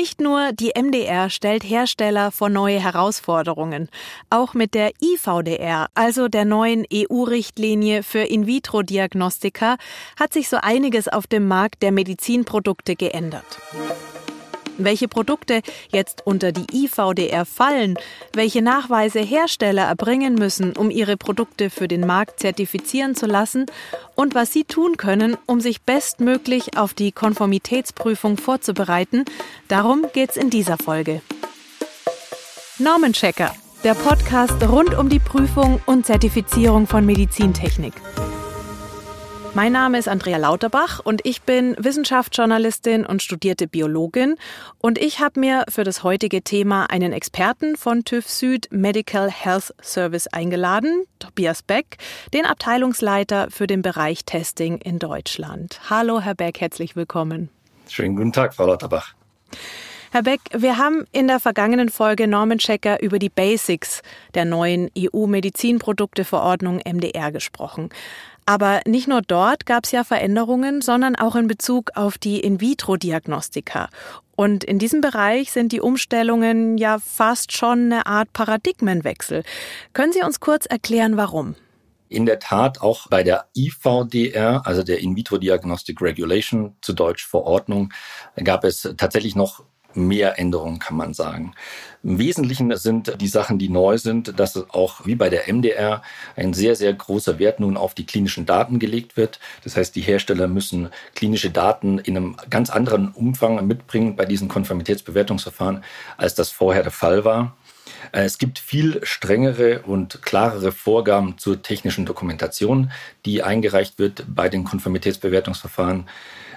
Nicht nur die MDR stellt Hersteller vor neue Herausforderungen. Auch mit der IVDR, also der neuen EU-Richtlinie für In-vitro-Diagnostika, hat sich so einiges auf dem Markt der Medizinprodukte geändert. Welche Produkte jetzt unter die IVDR fallen, welche Nachweise Hersteller erbringen müssen, um ihre Produkte für den Markt zertifizieren zu lassen und was sie tun können, um sich bestmöglich auf die Konformitätsprüfung vorzubereiten, darum geht's in dieser Folge. Normenchecker, der Podcast rund um die Prüfung und Zertifizierung von Medizintechnik. Mein Name ist Andrea Lauterbach und ich bin Wissenschaftsjournalistin und studierte Biologin. Und ich habe mir für das heutige Thema einen Experten von TÜV Süd Medical Health Service eingeladen, Tobias Beck, den Abteilungsleiter für den Bereich Testing in Deutschland. Hallo, Herr Beck, herzlich willkommen. Schönen guten Tag, Frau Lauterbach. Herr Beck, wir haben in der vergangenen Folge Normenchecker über die Basics der neuen EU-Medizinprodukteverordnung MDR gesprochen. Aber nicht nur dort gab es ja Veränderungen, sondern auch in Bezug auf die In-vitro-Diagnostika. Und in diesem Bereich sind die Umstellungen ja fast schon eine Art Paradigmenwechsel. Können Sie uns kurz erklären, warum? In der Tat auch bei der IVDR, also der In-vitro Diagnostic Regulation, zu Deutsch Verordnung, gab es tatsächlich noch mehr Änderungen, kann man sagen. Im Wesentlichen sind die Sachen, die neu sind, dass auch wie bei der MDR ein sehr, sehr großer Wert nun auf die klinischen Daten gelegt wird. Das heißt, die Hersteller müssen klinische Daten in einem ganz anderen Umfang mitbringen bei diesen Konformitätsbewertungsverfahren, als das vorher der Fall war. Es gibt viel strengere und klarere Vorgaben zur technischen Dokumentation, die eingereicht wird bei den Konformitätsbewertungsverfahren.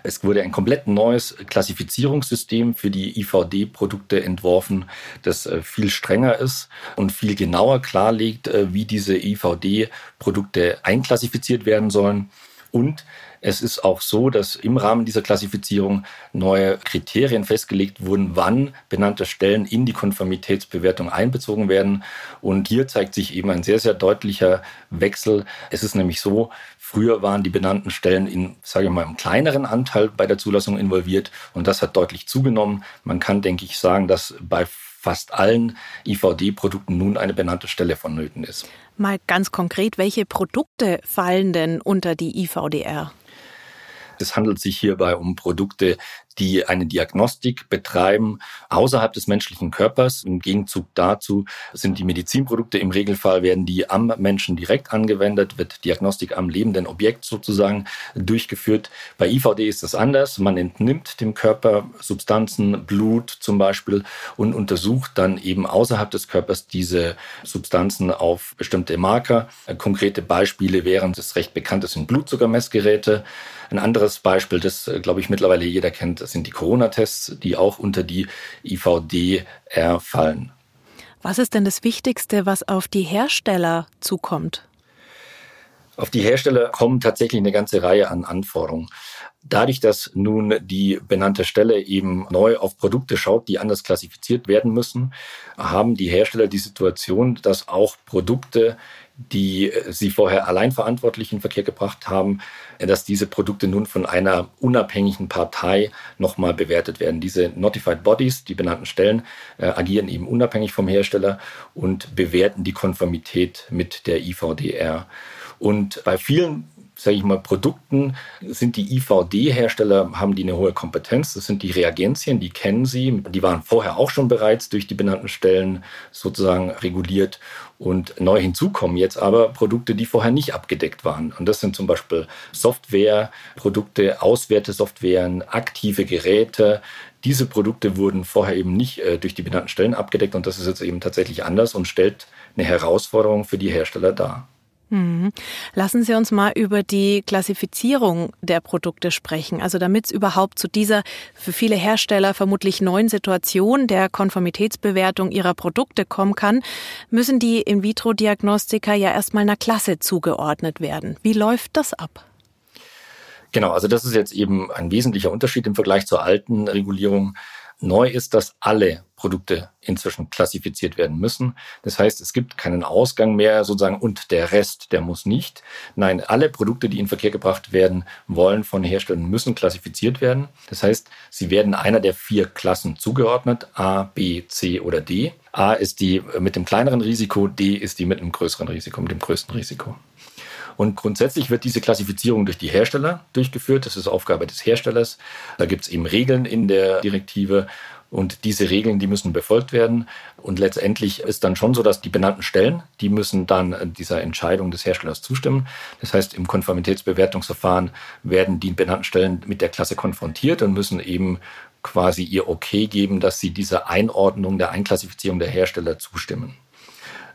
Es wurde ein komplett neues Klassifizierungssystem für die IVD-Produkte entworfen, das äh, viel strenger ist und viel genauer klarlegt, äh, wie diese IVD-Produkte einklassifiziert werden sollen. Und es ist auch so, dass im Rahmen dieser Klassifizierung neue Kriterien festgelegt wurden, wann benannte Stellen in die Konformitätsbewertung einbezogen werden. Und hier zeigt sich eben ein sehr, sehr deutlicher Wechsel. Es ist nämlich so, früher waren die benannten Stellen in, sage ich mal, einem kleineren Anteil bei der Zulassung involviert und das hat deutlich zugenommen. Man kann, denke ich, sagen, dass bei fast allen IVD-Produkten nun eine benannte Stelle vonnöten ist. Mal ganz konkret, welche Produkte fallen denn unter die IVDR? Es handelt sich hierbei um Produkte, die eine Diagnostik betreiben außerhalb des menschlichen Körpers. Im Gegenzug dazu sind die Medizinprodukte im Regelfall werden die am Menschen direkt angewendet, wird Diagnostik am lebenden Objekt sozusagen durchgeführt. Bei IVD ist das anders. Man entnimmt dem Körper Substanzen, Blut zum Beispiel und untersucht dann eben außerhalb des Körpers diese Substanzen auf bestimmte Marker. Konkrete Beispiele wären das recht bekannte sind Blutzuckermessgeräte. Ein anderes Beispiel, das, äh, glaube ich, mittlerweile jeder kennt, sind die Corona-Tests, die auch unter die IVDR fallen. Was ist denn das Wichtigste, was auf die Hersteller zukommt? Auf die Hersteller kommen tatsächlich eine ganze Reihe an Anforderungen. Dadurch, dass nun die benannte Stelle eben neu auf Produkte schaut, die anders klassifiziert werden müssen, haben die Hersteller die Situation, dass auch Produkte, die sie vorher allein verantwortlich in Verkehr gebracht haben, dass diese Produkte nun von einer unabhängigen Partei nochmal bewertet werden. Diese Notified Bodies, die benannten Stellen, äh, agieren eben unabhängig vom Hersteller und bewerten die Konformität mit der IVDR. Und bei vielen sage ich mal, Produkten sind die IVD-Hersteller, haben die eine hohe Kompetenz. Das sind die Reagenzien, die kennen sie. Die waren vorher auch schon bereits durch die benannten Stellen sozusagen reguliert. Und neu hinzukommen jetzt aber Produkte, die vorher nicht abgedeckt waren. Und das sind zum Beispiel Softwareprodukte, Auswertesoftwaren, aktive Geräte. Diese Produkte wurden vorher eben nicht äh, durch die benannten Stellen abgedeckt und das ist jetzt eben tatsächlich anders und stellt eine Herausforderung für die Hersteller dar. Mhm. Lassen Sie uns mal über die Klassifizierung der Produkte sprechen. Also damit es überhaupt zu dieser für viele Hersteller vermutlich neuen Situation der Konformitätsbewertung ihrer Produkte kommen kann, müssen die In-vitro-Diagnostika ja erstmal einer Klasse zugeordnet werden. Wie läuft das ab? Genau, also das ist jetzt eben ein wesentlicher Unterschied im Vergleich zur alten Regulierung. Neu ist, dass alle Produkte inzwischen klassifiziert werden müssen. Das heißt, es gibt keinen Ausgang mehr sozusagen und der Rest, der muss nicht. Nein, alle Produkte, die in Verkehr gebracht werden wollen von Herstellern, müssen klassifiziert werden. Das heißt, sie werden einer der vier Klassen zugeordnet, A, B, C oder D. A ist die mit dem kleineren Risiko, D ist die mit einem größeren Risiko, mit dem größten Risiko. Und grundsätzlich wird diese Klassifizierung durch die Hersteller durchgeführt. Das ist Aufgabe des Herstellers. Da gibt es eben Regeln in der Direktive. Und diese Regeln, die müssen befolgt werden. Und letztendlich ist dann schon so, dass die benannten Stellen, die müssen dann dieser Entscheidung des Herstellers zustimmen. Das heißt, im Konformitätsbewertungsverfahren werden die benannten Stellen mit der Klasse konfrontiert und müssen eben quasi ihr Okay geben, dass sie dieser Einordnung, der Einklassifizierung der Hersteller zustimmen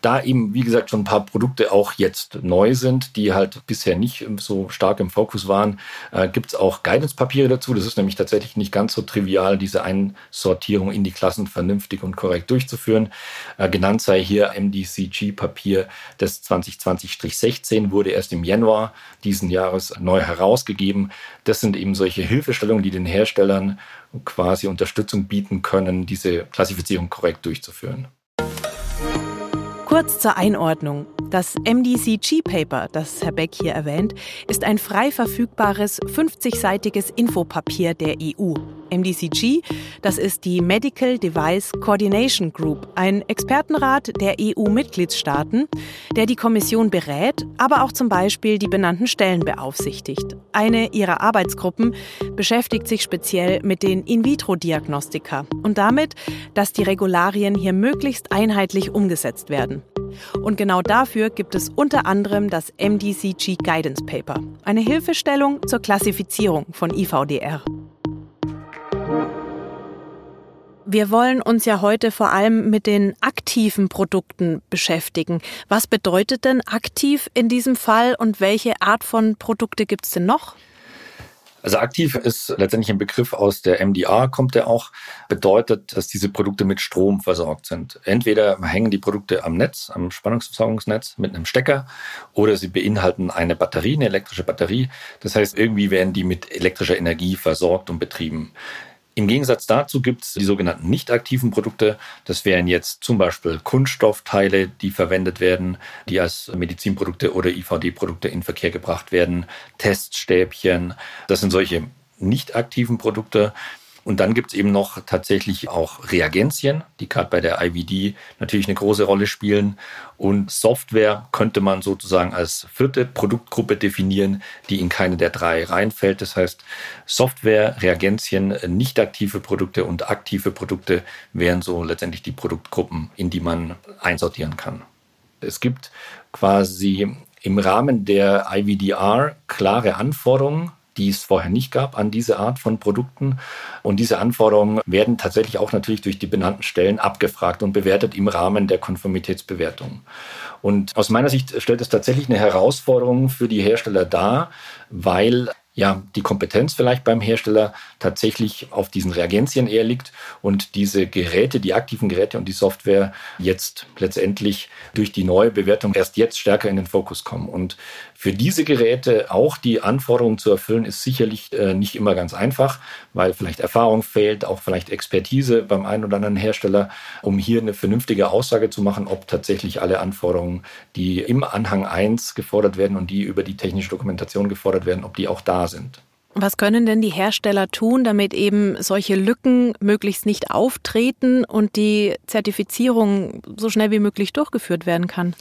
da eben, wie gesagt, schon ein paar Produkte auch jetzt neu sind, die halt bisher nicht so stark im Fokus waren, äh, gibt es auch Guidance-Papiere dazu. Das ist nämlich tatsächlich nicht ganz so trivial, diese Einsortierung in die Klassen vernünftig und korrekt durchzuführen. Äh, genannt sei hier MDCG-Papier des 2020-16 wurde erst im Januar diesen Jahres neu herausgegeben. Das sind eben solche Hilfestellungen, die den Herstellern quasi Unterstützung bieten können, diese Klassifizierung korrekt durchzuführen. Kurz zur Einordnung. Das MDCG-Paper, das Herr Beck hier erwähnt, ist ein frei verfügbares 50-seitiges Infopapier der EU. MDCG, das ist die Medical Device Coordination Group, ein Expertenrat der EU-Mitgliedstaaten, der die Kommission berät, aber auch zum Beispiel die benannten Stellen beaufsichtigt. Eine ihrer Arbeitsgruppen beschäftigt sich speziell mit den In-vitro-Diagnostika und damit, dass die Regularien hier möglichst einheitlich umgesetzt werden. Und genau dafür gibt es unter anderem das MDCG Guidance Paper, eine Hilfestellung zur Klassifizierung von IVDR. Wir wollen uns ja heute vor allem mit den aktiven Produkten beschäftigen. Was bedeutet denn aktiv in diesem Fall und welche Art von Produkte gibt es denn noch? Also aktiv ist letztendlich ein Begriff aus der MDR, kommt der auch, bedeutet, dass diese Produkte mit Strom versorgt sind. Entweder hängen die Produkte am Netz, am Spannungsversorgungsnetz mit einem Stecker oder sie beinhalten eine Batterie, eine elektrische Batterie. Das heißt, irgendwie werden die mit elektrischer Energie versorgt und betrieben. Im Gegensatz dazu gibt es die sogenannten nicht aktiven Produkte. Das wären jetzt zum Beispiel Kunststoffteile, die verwendet werden, die als Medizinprodukte oder IVD-Produkte in Verkehr gebracht werden, Teststäbchen. Das sind solche nicht aktiven Produkte. Und dann gibt es eben noch tatsächlich auch Reagenzien, die gerade bei der IVD natürlich eine große Rolle spielen. Und Software könnte man sozusagen als vierte Produktgruppe definieren, die in keine der drei reinfällt. Das heißt, Software, Reagenzien, nicht aktive Produkte und aktive Produkte wären so letztendlich die Produktgruppen, in die man einsortieren kann. Es gibt quasi im Rahmen der IVDR klare Anforderungen die es vorher nicht gab an diese Art von Produkten. Und diese Anforderungen werden tatsächlich auch natürlich durch die benannten Stellen abgefragt und bewertet im Rahmen der Konformitätsbewertung. Und aus meiner Sicht stellt es tatsächlich eine Herausforderung für die Hersteller dar, weil ja, die Kompetenz vielleicht beim Hersteller tatsächlich auf diesen Reagenzien eher liegt und diese Geräte, die aktiven Geräte und die Software jetzt letztendlich durch die neue Bewertung erst jetzt stärker in den Fokus kommen. Und für diese Geräte auch die Anforderungen zu erfüllen, ist sicherlich äh, nicht immer ganz einfach, weil vielleicht Erfahrung fehlt, auch vielleicht Expertise beim einen oder anderen Hersteller, um hier eine vernünftige Aussage zu machen, ob tatsächlich alle Anforderungen, die im Anhang 1 gefordert werden und die über die technische Dokumentation gefordert werden, ob die auch da sind. Was können denn die Hersteller tun, damit eben solche Lücken möglichst nicht auftreten und die Zertifizierung so schnell wie möglich durchgeführt werden kann?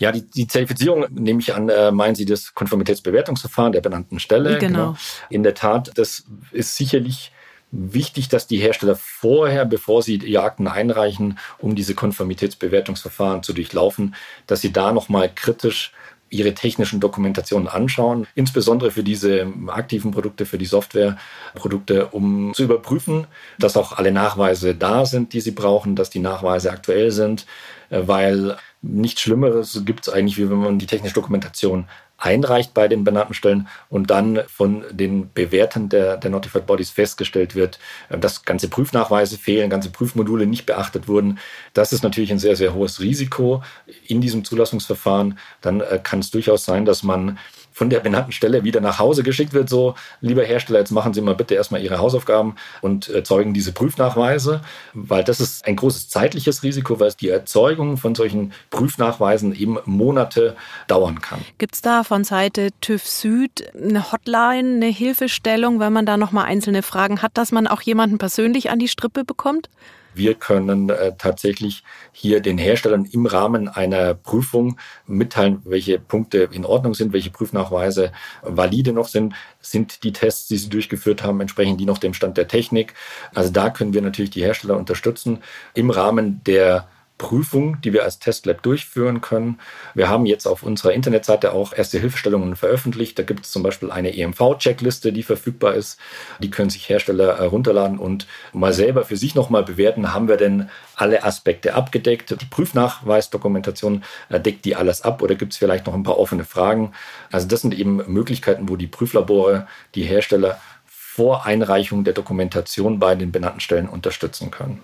Ja, die, die Zertifizierung, nehme ich an, äh, meinen Sie das Konformitätsbewertungsverfahren der benannten Stelle. Genau. genau. In der Tat, das ist sicherlich wichtig, dass die Hersteller vorher, bevor sie die Akten einreichen, um diese Konformitätsbewertungsverfahren zu durchlaufen, dass sie da nochmal kritisch ihre technischen Dokumentationen anschauen, insbesondere für diese aktiven Produkte, für die Softwareprodukte, um zu überprüfen, dass auch alle Nachweise da sind, die sie brauchen, dass die Nachweise aktuell sind, äh, weil nichts Schlimmeres gibt es eigentlich, wie wenn man die technische Dokumentation einreicht bei den benannten Stellen und dann von den Bewertern der, der Notified Bodies festgestellt wird, äh, dass ganze Prüfnachweise fehlen, ganze Prüfmodule nicht beachtet wurden. Das ist natürlich ein sehr, sehr hohes Risiko in diesem Zulassungsverfahren. Dann äh, kann es durchaus sein, dass man von der benannten Stelle wieder nach Hause geschickt wird, so, lieber Hersteller, jetzt machen Sie mal bitte erstmal Ihre Hausaufgaben und erzeugen diese Prüfnachweise, weil das ist ein großes zeitliches Risiko, weil die Erzeugung von solchen Prüfnachweisen eben Monate dauern kann. Gibt es da von Seite TÜV Süd eine Hotline, eine Hilfestellung, wenn man da nochmal einzelne Fragen hat, dass man auch jemanden persönlich an die Strippe bekommt? Wir können äh, tatsächlich hier den Herstellern im Rahmen einer Prüfung mitteilen, welche Punkte in Ordnung sind, welche Prüfnachweise valide noch sind. Sind die Tests, die sie durchgeführt haben, entsprechen die noch dem Stand der Technik? Also da können wir natürlich die Hersteller unterstützen im Rahmen der Prüfung, die wir als Testlab durchführen können. Wir haben jetzt auf unserer Internetseite auch erste Hilfestellungen veröffentlicht. Da gibt es zum Beispiel eine EMV-Checkliste, die verfügbar ist. Die können sich Hersteller herunterladen und mal selber für sich nochmal bewerten, haben wir denn alle Aspekte abgedeckt. Die Prüfnachweisdokumentation äh, deckt die alles ab oder gibt es vielleicht noch ein paar offene Fragen. Also das sind eben Möglichkeiten, wo die Prüflabore die Hersteller vor Einreichung der Dokumentation bei den benannten Stellen unterstützen können.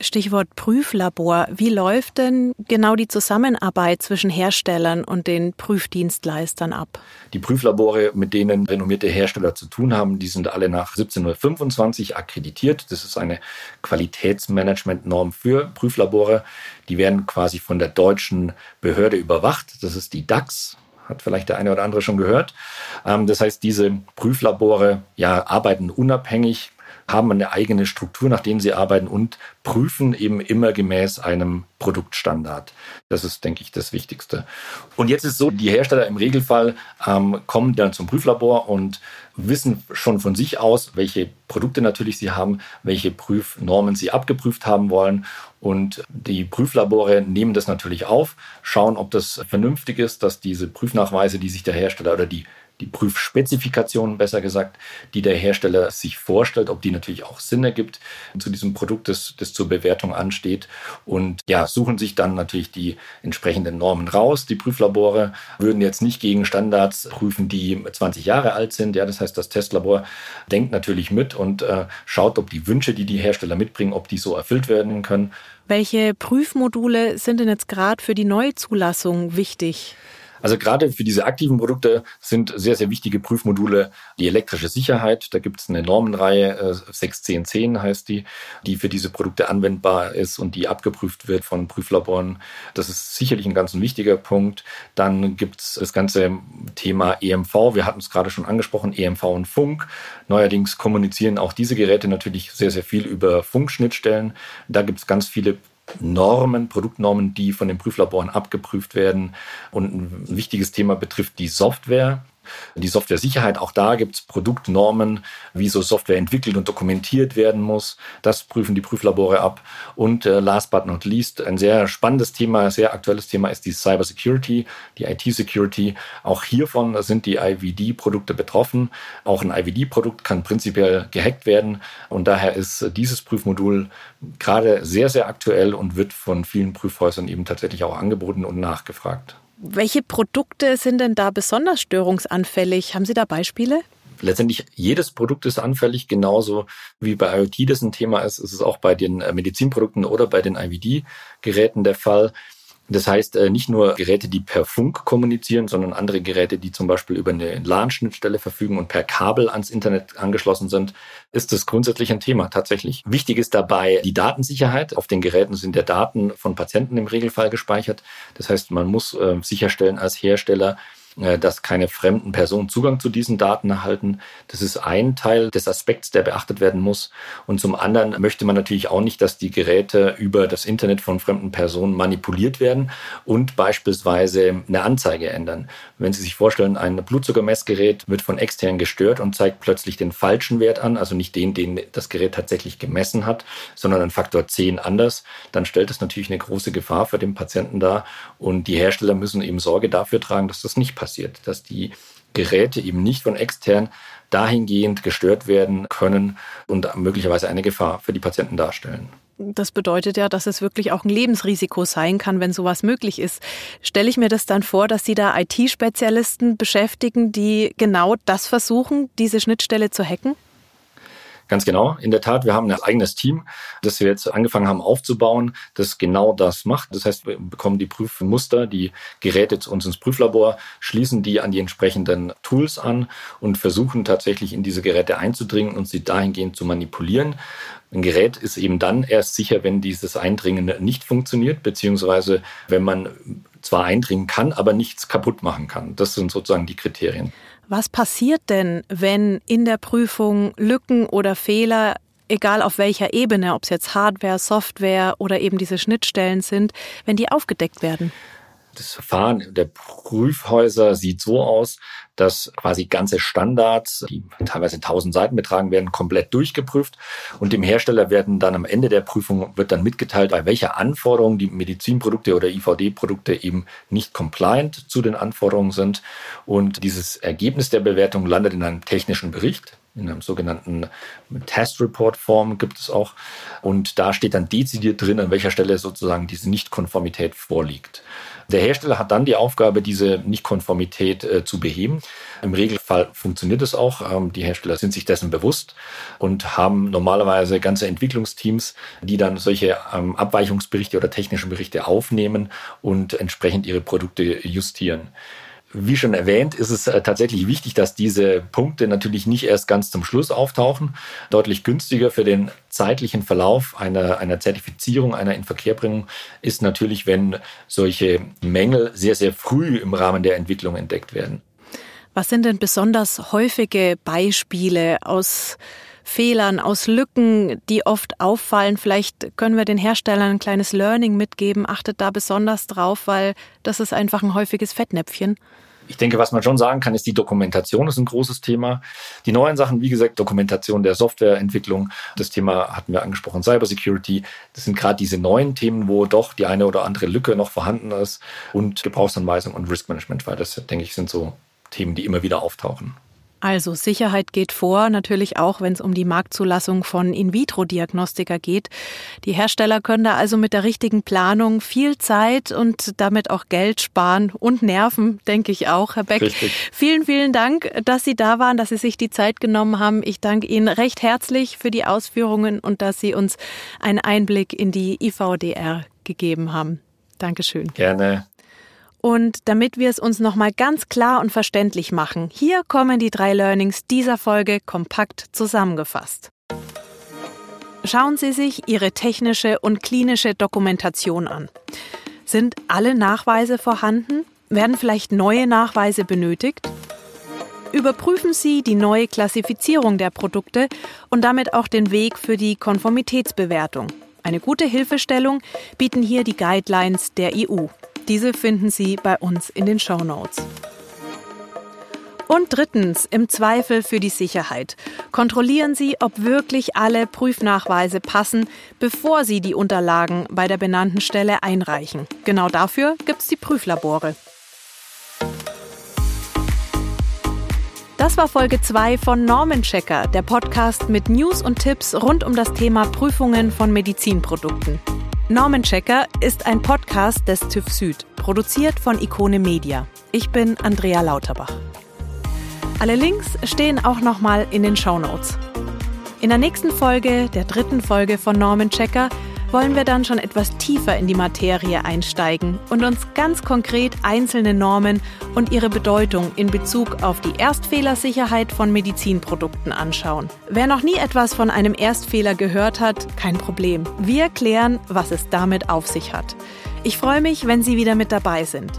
Stichwort Prüflabor. Wie läuft denn genau die Zusammenarbeit zwischen Herstellern und den Prüfdienstleistern ab? Die Prüflabore, mit denen renommierte Hersteller zu tun haben, die sind alle nach 1725 akkreditiert. Das ist eine Qualitätsmanagementnorm für Prüflabore. Die werden quasi von der deutschen Behörde überwacht. Das ist die DAX, hat vielleicht der eine oder andere schon gehört. Ähm, das heißt, diese Prüflabore ja, arbeiten unabhängig, haben eine eigene Struktur, nach denen sie arbeiten und prüfen eben immer gemäß einem Produktstandard. Das ist, denke ich, das Wichtigste. Und jetzt ist so, die Hersteller im Regelfall ähm, kommen dann zum Prüflabor und wissen schon von sich aus, welche Produkte natürlich sie haben, welche Prüfnormen sie abgeprüft haben wollen. Und die Prüflabore nehmen das natürlich auf, schauen, ob das vernünftig ist, dass diese Prüfnachweise, die sich der Hersteller oder die die Prüfspezifikationen, besser gesagt, die der Hersteller sich vorstellt, ob die natürlich auch Sinn ergibt zu diesem Produkt, das, das zur Bewertung ansteht. Und ja, suchen sich dann natürlich die entsprechenden Normen raus. Die Prüflabore würden jetzt nicht gegen Standards prüfen, die 20 Jahre alt sind. Ja, das heißt, das Testlabor denkt natürlich mit und äh, schaut, ob die Wünsche, die die Hersteller mitbringen, ob die so erfüllt werden können. Welche Prüfmodule sind denn jetzt gerade für die Neuzulassung wichtig? Also gerade für diese aktiven Produkte sind sehr, sehr wichtige Prüfmodule die elektrische Sicherheit. Da gibt es eine Normenreihe, 61010 äh, heißt die, die für diese Produkte anwendbar ist und die abgeprüft wird von Prüflaboren. Das ist sicherlich ein ganz wichtiger Punkt. Dann gibt es das ganze Thema EMV. Wir hatten es gerade schon angesprochen, EMV und Funk. Neuerdings kommunizieren auch diese Geräte natürlich sehr, sehr viel über Funkschnittstellen. Da gibt es ganz viele Normen, Produktnormen, die von den Prüflaboren abgeprüft werden. Und ein wichtiges Thema betrifft die Software. Die Software-Sicherheit, auch da gibt es Produktnormen, wie so Software entwickelt und dokumentiert werden muss. Das prüfen die Prüflabore ab. Und äh, last but not least, ein sehr spannendes Thema, sehr aktuelles Thema ist die Cyber Security, die IT-Security. Auch hiervon sind die IVD-Produkte betroffen. Auch ein IVD-Produkt kann prinzipiell gehackt werden. Und daher ist dieses Prüfmodul gerade sehr, sehr aktuell und wird von vielen Prüfhäusern eben tatsächlich auch angeboten und nachgefragt. Welche Produkte sind denn da besonders störungsanfällig? Haben Sie da Beispiele? Letztendlich jedes Produkt ist anfällig, genauso wie bei IoT das ein Thema ist, ist es auch bei den äh, Medizinprodukten oder bei den IVD-Geräten der Fall. Das heißt, äh, nicht nur Geräte, die per Funk kommunizieren, sondern andere Geräte, die zum Beispiel über eine LAN-Schnittstelle verfügen und per Kabel ans Internet angeschlossen sind, ist das grundsätzlich ein Thema tatsächlich. Wichtig ist dabei die Datensicherheit. Auf den Geräten sind ja Daten von Patienten im Regelfall gespeichert. Das heißt, man muss äh, sicherstellen als Hersteller, dass keine fremden Personen Zugang zu diesen Daten erhalten. Das ist ein Teil des Aspekts, der beachtet werden muss. Und zum anderen möchte man natürlich auch nicht, dass die Geräte über das Internet von fremden Personen manipuliert werden und beispielsweise eine Anzeige ändern. Wenn Sie sich vorstellen, ein Blutzuckermessgerät wird von extern gestört und zeigt plötzlich den falschen Wert an, also nicht den, den das Gerät tatsächlich gemessen hat, sondern einen Faktor 10 anders, dann stellt das natürlich eine große Gefahr für den Patienten dar. Und die Hersteller müssen eben Sorge dafür tragen, dass das nicht passiert, dass die Geräte eben nicht von extern dahingehend gestört werden können und möglicherweise eine Gefahr für die Patienten darstellen. Das bedeutet ja, dass es wirklich auch ein Lebensrisiko sein kann, wenn sowas möglich ist. Stelle ich mir das dann vor, dass Sie da IT-Spezialisten beschäftigen, die genau das versuchen, diese Schnittstelle zu hacken? Ganz genau, in der Tat. Wir haben ein eigenes Team, das wir jetzt angefangen haben aufzubauen, das genau das macht. Das heißt, wir bekommen die Prüfmuster, die Geräte zu uns ins Prüflabor, schließen die an die entsprechenden Tools an und versuchen tatsächlich in diese Geräte einzudringen und sie dahingehend zu manipulieren. Ein Gerät ist eben dann erst sicher, wenn dieses Eindringen nicht funktioniert, beziehungsweise wenn man zwar eindringen kann, aber nichts kaputt machen kann. Das sind sozusagen die Kriterien. Was passiert denn, wenn in der Prüfung Lücken oder Fehler, egal auf welcher Ebene, ob es jetzt Hardware, Software oder eben diese Schnittstellen sind, wenn die aufgedeckt werden? Das Verfahren der Prüfhäuser sieht so aus, dass quasi ganze Standards, die teilweise 1000 Seiten betragen werden, komplett durchgeprüft. Und dem Hersteller werden dann am Ende der Prüfung wird dann mitgeteilt, bei welcher Anforderung die Medizinprodukte oder IVD-Produkte eben nicht compliant zu den Anforderungen sind. Und dieses Ergebnis der Bewertung landet in einem technischen Bericht in einem sogenannten Test Report Form gibt es auch. Und da steht dann dezidiert drin, an welcher Stelle sozusagen diese Nichtkonformität vorliegt. Der Hersteller hat dann die Aufgabe, diese Nichtkonformität äh, zu beheben. Im Regelfall funktioniert es auch. Ähm, die Hersteller sind sich dessen bewusst und haben normalerweise ganze Entwicklungsteams, die dann solche ähm, Abweichungsberichte oder technischen Berichte aufnehmen und entsprechend ihre Produkte justieren. Wie schon erwähnt, ist es äh, tatsächlich wichtig, dass diese Punkte natürlich nicht erst ganz zum Schluss auftauchen. Deutlich günstiger für den zeitlichen Verlauf einer, einer Zertifizierung, einer Inverkehrbringung ist natürlich, wenn solche Mängel sehr, sehr früh im Rahmen der Entwicklung entdeckt werden. Was sind denn besonders häufige Beispiele aus Fehlern, aus Lücken, die oft auffallen. Vielleicht können wir den Herstellern ein kleines Learning mitgeben. Achtet da besonders drauf, weil das ist einfach ein häufiges Fettnäpfchen. Ich denke, was man schon sagen kann, ist die Dokumentation ist ein großes Thema. Die neuen Sachen, wie gesagt, Dokumentation der Softwareentwicklung, das Thema hatten wir angesprochen, Cybersecurity. Das sind gerade diese neuen Themen, wo doch die eine oder andere Lücke noch vorhanden ist und Gebrauchsanweisung und Risk Management, weil das, denke ich, sind so Themen, die immer wieder auftauchen. Also Sicherheit geht vor, natürlich auch, wenn es um die Marktzulassung von In-vitro-Diagnostika geht. Die Hersteller können da also mit der richtigen Planung viel Zeit und damit auch Geld sparen und Nerven, denke ich auch, Herr Beck. Richtig. Vielen, vielen Dank, dass Sie da waren, dass Sie sich die Zeit genommen haben. Ich danke Ihnen recht herzlich für die Ausführungen und dass Sie uns einen Einblick in die IVDR gegeben haben. Dankeschön. Gerne. Und damit wir es uns nochmal ganz klar und verständlich machen, hier kommen die drei Learnings dieser Folge kompakt zusammengefasst. Schauen Sie sich Ihre technische und klinische Dokumentation an. Sind alle Nachweise vorhanden? Werden vielleicht neue Nachweise benötigt? Überprüfen Sie die neue Klassifizierung der Produkte und damit auch den Weg für die Konformitätsbewertung. Eine gute Hilfestellung bieten hier die Guidelines der EU. Diese finden Sie bei uns in den Show Notes. Und drittens, im Zweifel für die Sicherheit. Kontrollieren Sie, ob wirklich alle Prüfnachweise passen, bevor Sie die Unterlagen bei der benannten Stelle einreichen. Genau dafür gibt es die Prüflabore. Das war Folge 2 von Normenchecker, der Podcast mit News und Tipps rund um das Thema Prüfungen von Medizinprodukten. Normenchecker ist ein Podcast des TÜV Süd, produziert von Ikone Media. Ich bin Andrea Lauterbach. Alle Links stehen auch nochmal in den Show Notes. In der nächsten Folge, der dritten Folge von Normenchecker, wollen wir dann schon etwas tiefer in die Materie einsteigen und uns ganz konkret einzelne Normen und ihre Bedeutung in Bezug auf die Erstfehlersicherheit von Medizinprodukten anschauen. Wer noch nie etwas von einem Erstfehler gehört hat, kein Problem. Wir klären, was es damit auf sich hat. Ich freue mich, wenn Sie wieder mit dabei sind.